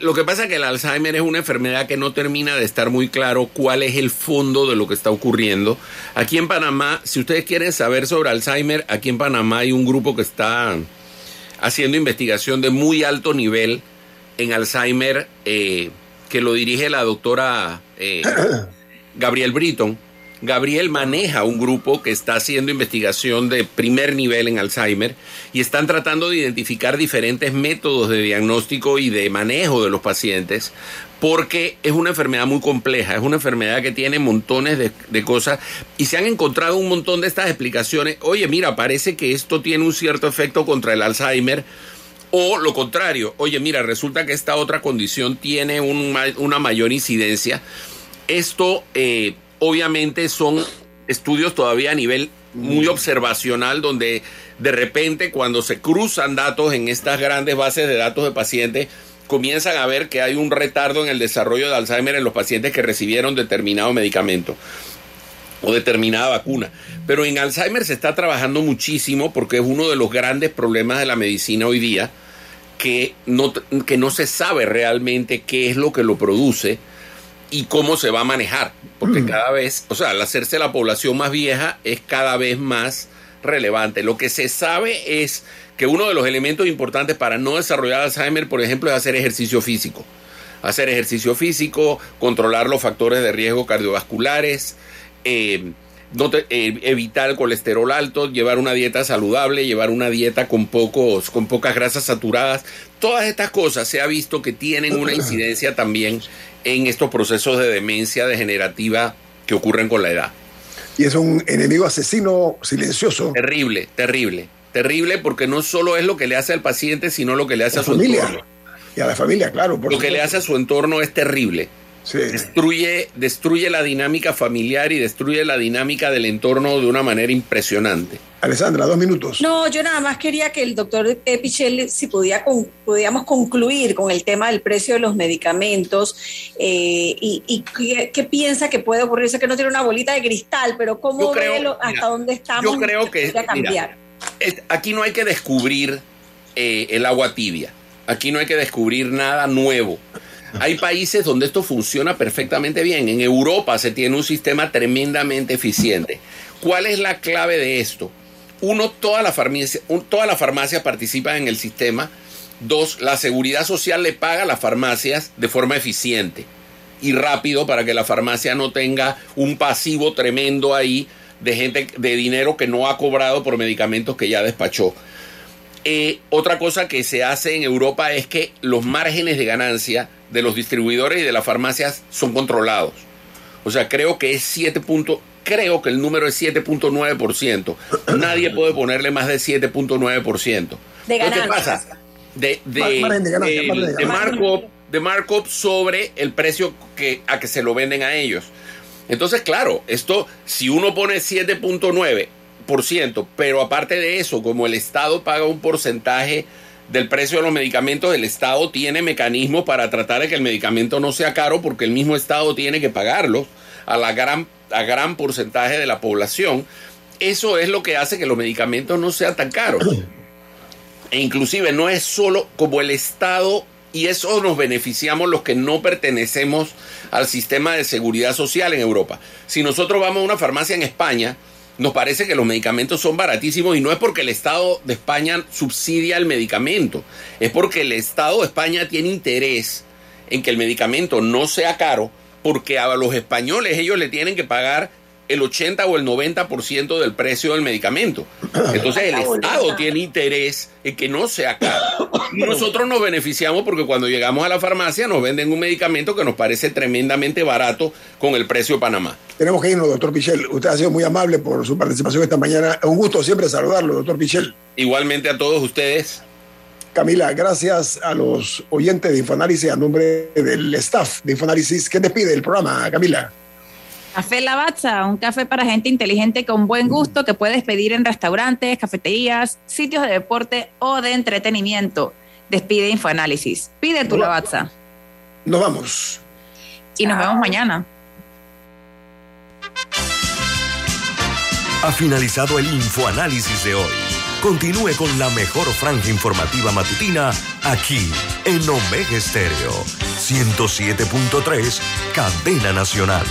lo que pasa es que el Alzheimer es una enfermedad que no termina de estar muy claro cuál es el fondo de lo que está ocurriendo. Aquí en Panamá, si ustedes quieren saber sobre Alzheimer, aquí en Panamá hay un grupo que está haciendo investigación de muy alto nivel en Alzheimer, eh, que lo dirige la doctora eh, Gabriel Britton. Gabriel maneja un grupo que está haciendo investigación de primer nivel en Alzheimer y están tratando de identificar diferentes métodos de diagnóstico y de manejo de los pacientes porque es una enfermedad muy compleja, es una enfermedad que tiene montones de, cosas y se han encontrado un montón de estas explicaciones. Oye, mira, parece que esto tiene un cierto efecto contra el Alzheimer. O lo contrario, oye, mira, resulta que esta otra condición tiene una mayor incidencia. Esto eh, obviamente son estudios todavía a nivel muy observacional donde de repente cuando se cruzan datos en estas grandes bases de datos de pacientes comienzan a ver que hay un retardo en el desarrollo de Alzheimer en los pacientes que recibieron determinado medicamento o determinada vacuna. Pero en Alzheimer se está trabajando muchísimo porque es uno de los grandes problemas de la medicina hoy día que no, que no se sabe realmente qué es lo que lo produce y cómo se va a manejar, porque mm. cada vez, o sea, al hacerse la población más vieja es cada vez más relevante. Lo que se sabe es que uno de los elementos importantes para no desarrollar Alzheimer, por ejemplo, es hacer ejercicio físico. hacer ejercicio físico, controlar los factores de riesgo cardiovasculares, eh, no te- eh, evitar el colesterol alto, llevar una dieta saludable, llevar una dieta con pocos, con pocas grasas saturadas. Todas estas cosas se ha visto que tienen una incidencia también en estos procesos de demencia degenerativa que ocurren con la edad. Y es un enemigo asesino silencioso. Terrible, terrible, terrible porque no solo es lo que le hace al paciente, sino lo que le hace La a su familia. entorno. Y a la familia, claro. por Lo que le hace a su entorno es terrible. Destruye, destruye la dinámica familiar y destruye la dinámica del entorno de una manera impresionante. Alessandra, dos minutos. No, yo nada más quería que el doctor Pichel, si podía con- podíamos concluir con el tema del precio de los medicamentos eh, y, y qué, qué piensa que puede ocurrir. Sé que no tiene una bolita de cristal, pero cómo creo- ve lo- hasta mira, dónde estamos. yo creo que- cambiar. Es- aquí no hay que descubrir eh, el agua tibia. Aquí no hay que descubrir nada nuevo. Hay países donde esto funciona perfectamente bien. En Europa se tiene un sistema tremendamente eficiente. ¿Cuál es la clave de esto? Uno, toda la farmacia, un- todas las farmacias participan en el sistema. Dos, la seguridad social le paga a las farmacias de forma eficiente y rápido para que la farmacia no tenga un pasivo tremendo ahí de gente de dinero que no ha cobrado por medicamentos que ya despachó. Eh, otra cosa que se hace en Europa es que los márgenes de ganancia de los distribuidores y de las farmacias son controlados. O sea, creo que es 7 punto- creo que el número es 7.9%. Nadie puede ponerle más de 7.9%. De Entonces, ¿Qué pasa? De, de, de ganancia, de- de markup, de markup sobre el precio que, a que se lo venden a ellos. Entonces, claro, esto, si uno pone 7.9%, pero aparte de eso, como el Estado paga un porcentaje del precio de los medicamentos, el Estado tiene mecanismos para tratar de que el medicamento no sea caro, porque el mismo Estado tiene que pagarlos a la gran, a gran porcentaje de la población. Eso es lo que hace que los medicamentos no sean tan caros. E inclusive no es solo como el Estado y eso nos beneficiamos los que no pertenecemos al sistema de seguridad social en Europa. Si nosotros vamos a una farmacia en España, nos parece que los medicamentos son baratísimos y no es porque el Estado de España subsidia el medicamento, es porque el Estado de España tiene interés en que el medicamento no sea caro porque a los españoles ellos le tienen que pagar el 80 o el 90% del precio del medicamento. Entonces el Estado tiene interés en que no sea caro. Y nosotros nos beneficiamos porque cuando llegamos a la farmacia nos venden un medicamento que nos parece tremendamente barato con el precio de Panamá. Tenemos que irnos, doctor Pichel. Usted ha sido muy amable por su participación esta mañana. Es un gusto siempre saludarlo, doctor Pichel. Igualmente a todos ustedes. Camila, gracias a los oyentes de Infoanálisis, a nombre del staff de Infoanálisis. ¿Qué despide el programa, Camila? Café Lavazza, un café para gente inteligente con buen gusto que puedes pedir en restaurantes, cafeterías, sitios de deporte o de entretenimiento. Despide Infoanálisis. Pide tu. Lavazza. Nos vamos. Y nos vemos mañana. Ha finalizado el infoanálisis de hoy. Continúe con la mejor franja informativa matutina aquí en Omega Estéreo 107.3, Cadena Nacional.